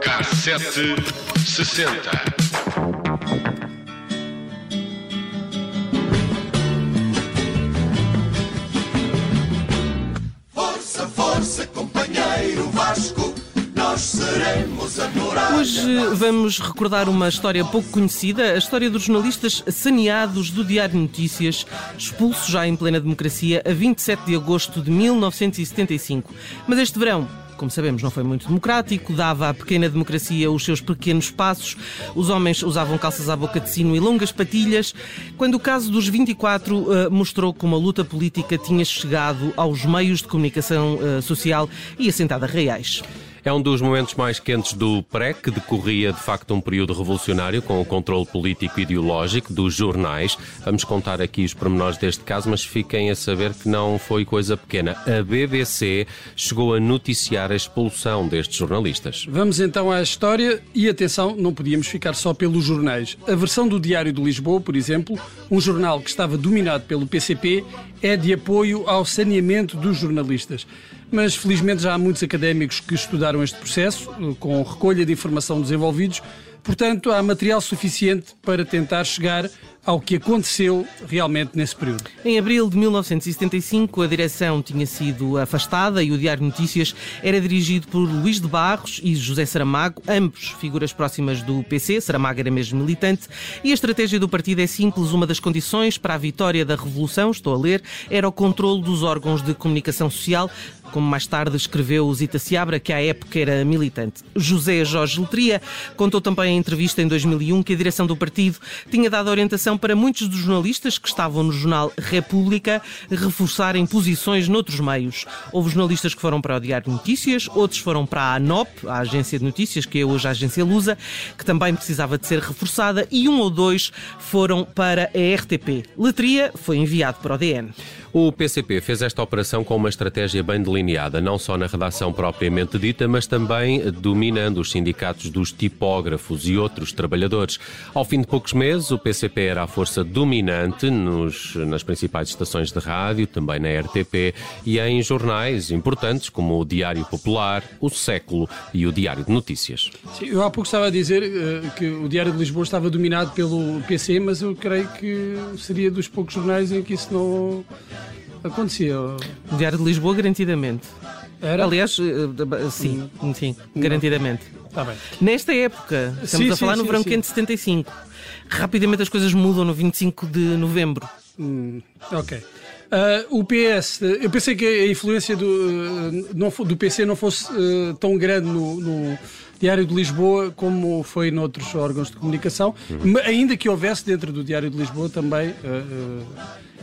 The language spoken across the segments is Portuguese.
Cassete sessenta. Força, força, companheiro Vasco, nós seremos. Hoje vamos recordar uma história pouco conhecida, a história dos jornalistas saneados do Diário Notícias, expulsos já em plena democracia a 27 de agosto de 1975. Mas este verão como sabemos, não foi muito democrático, dava à pequena democracia os seus pequenos passos, os homens usavam calças à boca de sino e longas patilhas, quando o caso dos 24 uh, mostrou como a luta política tinha chegado aos meios de comunicação uh, social e assentada reais. É um dos momentos mais quentes do pré, que decorria de facto um período revolucionário com o controle político e ideológico dos jornais. Vamos contar aqui os pormenores deste caso, mas fiquem a saber que não foi coisa pequena. A BBC chegou a noticiar a expulsão destes jornalistas. Vamos então à história e atenção, não podíamos ficar só pelos jornais. A versão do Diário de Lisboa, por exemplo, um jornal que estava dominado pelo PCP, é de apoio ao saneamento dos jornalistas mas felizmente já há muitos académicos que estudaram este processo, eh, com recolha de informação dos envolvidos, portanto há material suficiente para tentar chegar ao que aconteceu realmente nesse período. Em abril de 1975, a direção tinha sido afastada e o Diário Notícias era dirigido por Luís de Barros e José Saramago, ambos figuras próximas do PC. Saramago era mesmo militante. E a estratégia do partido é simples: uma das condições para a vitória da Revolução, estou a ler, era o controle dos órgãos de comunicação social, como mais tarde escreveu Zita Seabra, que à época era militante. José Jorge Letria contou também em entrevista em 2001 que a direção do partido tinha dado orientação para muitos dos jornalistas que estavam no jornal República reforçarem posições noutros meios. Houve jornalistas que foram para o Diário de Notícias, outros foram para a ANOP, a Agência de Notícias, que é hoje a Agência Lusa, que também precisava de ser reforçada, e um ou dois foram para a RTP. Letria foi enviado para o DN. O PCP fez esta operação com uma estratégia bem delineada, não só na redação propriamente dita, mas também dominando os sindicatos dos tipógrafos e outros trabalhadores. Ao fim de poucos meses, o PCP era a força dominante nos, nas principais estações de rádio, também na RTP e em jornais importantes como o Diário Popular, o Século e o Diário de Notícias. Sim, eu há pouco estava a dizer uh, que o Diário de Lisboa estava dominado pelo PC, mas eu creio que seria dos poucos jornais em que isso não acontecia. O Diário de Lisboa, garantidamente. Era? Aliás, eh, sim, sim, garantidamente. Bem. Nesta época, estamos Sim, a falar sim, no verão sim. quente de 75. Rapidamente as coisas mudam no 25 de novembro. Hum, ok. Ah, o PS, eu pensei que a influência do, eh, não do PC não fosse eh, tão grande no, no Diário de Lisboa como foi noutros órgãos de comunicação, ma- ainda que houvesse dentro do Diário de Lisboa também eh, eh,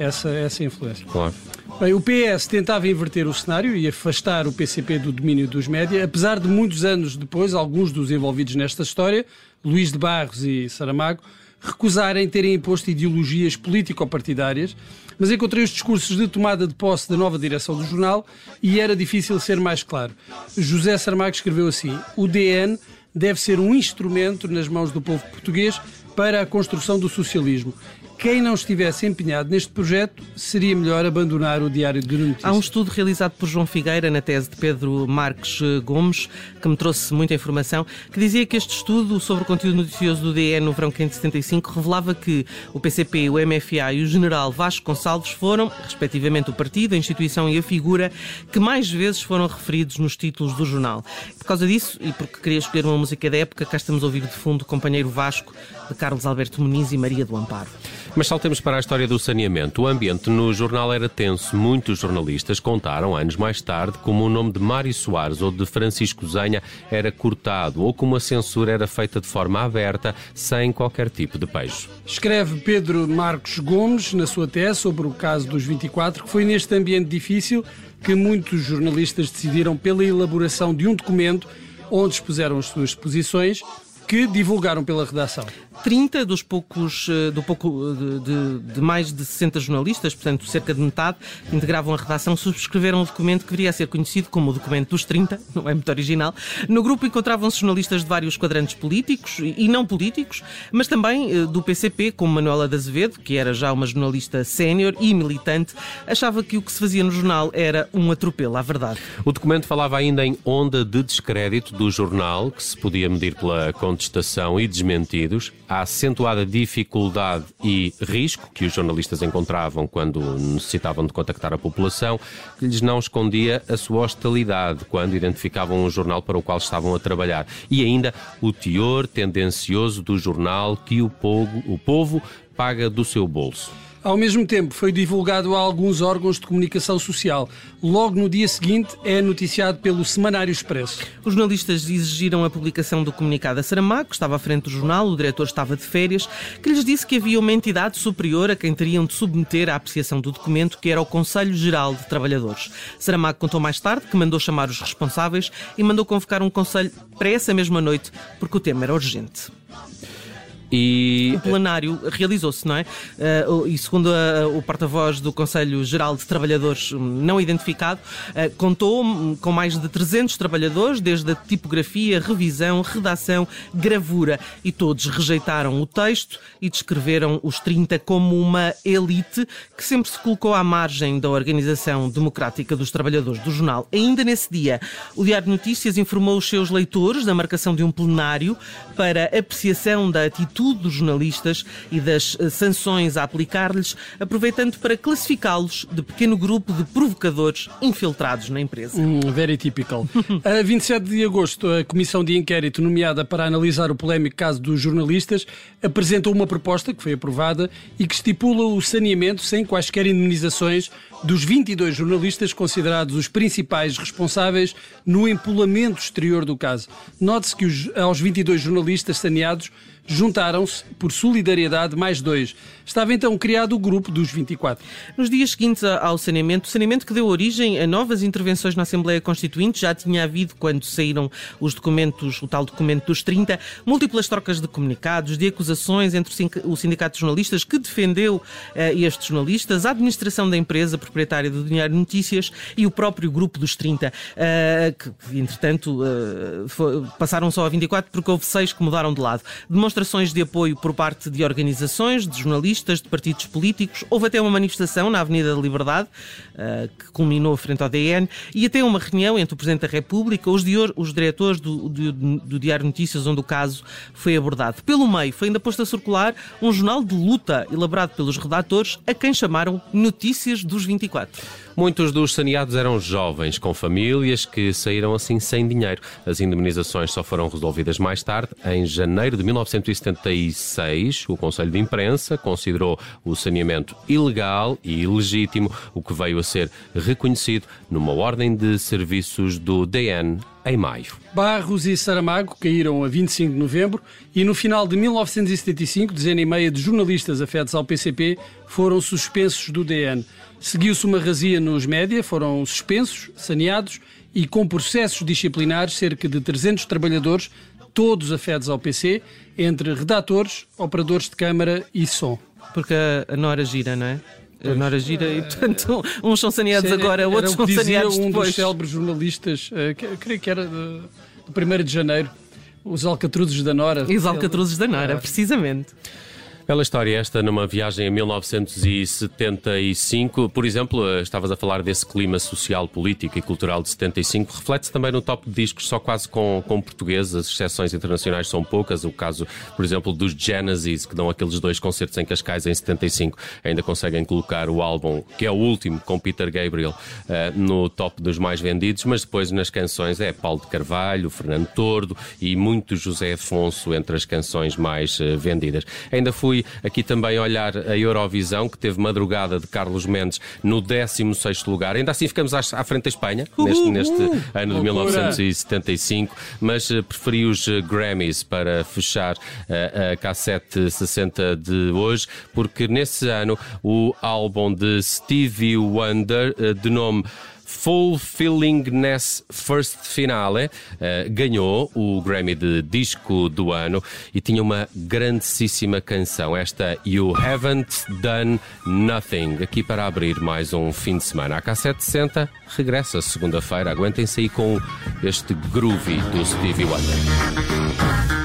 essa, essa influência. Claro. Bem, o PS tentava inverter o cenário e afastar o PCP do domínio dos média, apesar de muitos anos depois, alguns dos envolvidos nesta história, Luís de Barros e Saramago, recusarem terem imposto ideologias político-partidárias, mas encontrei os discursos de tomada de posse da nova direção do jornal e era difícil ser mais claro. José Saramago escreveu assim: o DN deve ser um instrumento nas mãos do povo português para a construção do socialismo. Quem não estivesse empenhado neste projeto seria melhor abandonar o Diário de Notícias. Há um estudo realizado por João Figueira na tese de Pedro Marques eh, Gomes, que me trouxe muita informação, que dizia que este estudo sobre o conteúdo noticioso do DE no verão quente de 75 revelava que o PCP, o MFA e o general Vasco Gonçalves foram, respectivamente, o partido, a instituição e a figura que mais vezes foram referidos nos títulos do jornal. Por causa disso, e porque queria escolher uma música da época, cá estamos a ouvir de fundo o companheiro Vasco, de Carlos Alberto Muniz e Maria do Amparo. Mas saltemos para a história do saneamento. O ambiente no jornal era tenso. Muitos jornalistas contaram, anos mais tarde, como o nome de Mário Soares ou de Francisco Zenha era cortado ou como a censura era feita de forma aberta, sem qualquer tipo de beijo. Escreve Pedro Marcos Gomes na sua tese sobre o caso dos 24 que foi neste ambiente difícil que muitos jornalistas decidiram pela elaboração de um documento onde expuseram as suas posições, que divulgaram pela redação. 30 dos poucos, eh, do pouco, de, de, de, mais de 60 jornalistas, portanto cerca de metade, que integravam a redação, subscreveram o documento que viria a ser conhecido como o documento dos 30, não é muito original. No grupo encontravam-se jornalistas de vários quadrantes políticos e não políticos, mas também eh, do PCP, como Manuela de Azevedo, que era já uma jornalista sénior e militante, achava que o que se fazia no jornal era um atropelo à verdade. O documento falava ainda em onda de descrédito do jornal, que se podia medir pela contestação e desmentidos, a acentuada dificuldade e risco que os jornalistas encontravam quando necessitavam de contactar a população, que lhes não escondia a sua hostilidade quando identificavam um jornal para o qual estavam a trabalhar. E ainda o teor tendencioso do jornal que o povo, o povo paga do seu bolso. Ao mesmo tempo, foi divulgado a alguns órgãos de comunicação social. Logo no dia seguinte, é noticiado pelo Semanário Expresso. Os jornalistas exigiram a publicação do comunicado a Saramago, que estava à frente do jornal, o diretor estava de férias, que lhes disse que havia uma entidade superior a quem teriam de submeter a apreciação do documento, que era o Conselho Geral de Trabalhadores. Saramago contou mais tarde que mandou chamar os responsáveis e mandou convocar um conselho para essa mesma noite, porque o tema era urgente. E... O plenário realizou-se, não é? Uh, e segundo a, o porta-voz do Conselho Geral de Trabalhadores hum, não identificado, uh, contou hum, com mais de 300 trabalhadores, desde a tipografia, revisão, redação, gravura, e todos rejeitaram o texto e descreveram os 30 como uma elite que sempre se colocou à margem da Organização Democrática dos Trabalhadores do jornal. Ainda nesse dia, o Diário de Notícias informou os seus leitores da marcação de um plenário para apreciação da atitude dos jornalistas e das eh, sanções a aplicar-lhes, aproveitando para classificá-los de pequeno grupo de provocadores infiltrados na empresa. Hum, very typical. a 27 de agosto, a Comissão de Inquérito nomeada para analisar o polémico caso dos jornalistas apresentou uma proposta que foi aprovada e que estipula o saneamento sem quaisquer indemnizações dos 22 jornalistas considerados os principais responsáveis no empolamento exterior do caso. Note-se que os, aos 22 jornalistas saneados juntaram-se, por solidariedade, mais dois. Estava então criado o grupo dos 24. Nos dias seguintes ao saneamento, o saneamento que deu origem a novas intervenções na Assembleia Constituinte, já tinha havido quando saíram os documentos, o tal documento dos 30, múltiplas trocas de comunicados, de acusações entre o Sindicato de Jornalistas que defendeu uh, estes jornalistas, a administração da empresa proprietária do Dinheiro Notícias e o próprio grupo dos 30, uh, eh, que, entretanto, uh, foi, passaram só a 24 porque houve seis que mudaram de lado. Demonstra demonstrações de apoio por parte de organizações, de jornalistas, de partidos políticos. Houve até uma manifestação na Avenida da Liberdade, uh, que culminou frente ao DN, e até uma reunião entre o Presidente da República, os, os diretores do, do, do Diário Notícias, onde o caso foi abordado. Pelo meio, foi ainda posto a circular um jornal de luta elaborado pelos redatores, a quem chamaram Notícias dos 24. Muitos dos saneados eram jovens, com famílias, que saíram assim sem dinheiro. As indemnizações só foram resolvidas mais tarde. Em janeiro de 1976, o Conselho de Imprensa considerou o saneamento ilegal e ilegítimo, o que veio a ser reconhecido numa ordem de serviços do DN em maio. Barros e Saramago caíram a 25 de novembro e no final de 1975, dezena e meia de jornalistas afetos ao PCP foram suspensos do DN. Seguiu-se uma razia nos média, foram suspensos, saneados e com processos disciplinares cerca de 300 trabalhadores, todos afetos ao PC, entre redatores, operadores de câmara e som. Porque a Nora gira, não é? A Nora gira e, portanto, uns são saneados agora, outros são saneados um depois. um dos célebres jornalistas, uh, creio que era de 1 de janeiro, os Alcatruzes da Nora. E os Alcatruzes da Nora, precisamente. Bela história esta numa viagem em 1975. Por exemplo, eh, estavas a falar desse clima social, político e cultural de 75. Reflete-se também no top de discos, só quase com, com português. As exceções internacionais são poucas. O caso, por exemplo, dos Genesis, que dão aqueles dois concertos em Cascais em 75, ainda conseguem colocar o álbum, que é o último, com Peter Gabriel, uh, no top dos mais vendidos. Mas depois nas canções é Paulo de Carvalho, Fernando Tordo e muito José Afonso entre as canções mais uh, vendidas. Ainda fui aqui também olhar a Eurovisão, que teve madrugada de Carlos Mendes no 16 lugar. Ainda assim ficamos à frente da Espanha, neste, neste ano de 1975, mas uh, preferi os uh, Grammys para fechar uh, a cassete 60 de hoje, porque nesse ano o álbum de Stevie Wonder, de nome Fulfillingness First Finale uh, ganhou o Grammy de Disco do Ano e tinha uma grandíssima canção, esta You Haven't Done Nothing, aqui para abrir mais um fim de semana. A K760 regressa segunda-feira. Aguentem-se aí com este groovy do Stevie Wonder.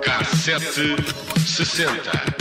Cassete sessenta.